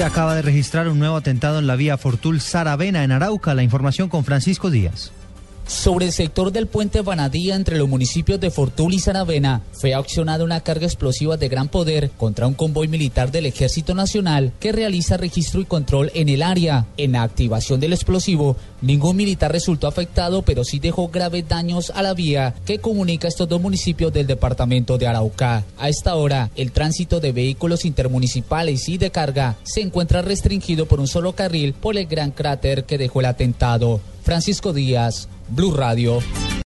Se acaba de registrar un nuevo atentado en la vía Fortul Saravena en Arauca. La información con Francisco Díaz. Sobre el sector del puente Vanadía entre los municipios de Fortul y Saravena fue accionada una carga explosiva de gran poder contra un convoy militar del Ejército Nacional que realiza registro y control en el área. En la activación del explosivo, ningún militar resultó afectado, pero sí dejó graves daños a la vía que comunica estos dos municipios del departamento de Arauca. A esta hora, el tránsito de vehículos intermunicipales y de carga se encuentra restringido por un solo carril por el gran cráter que dejó el atentado. Francisco Díaz, Blue Radio.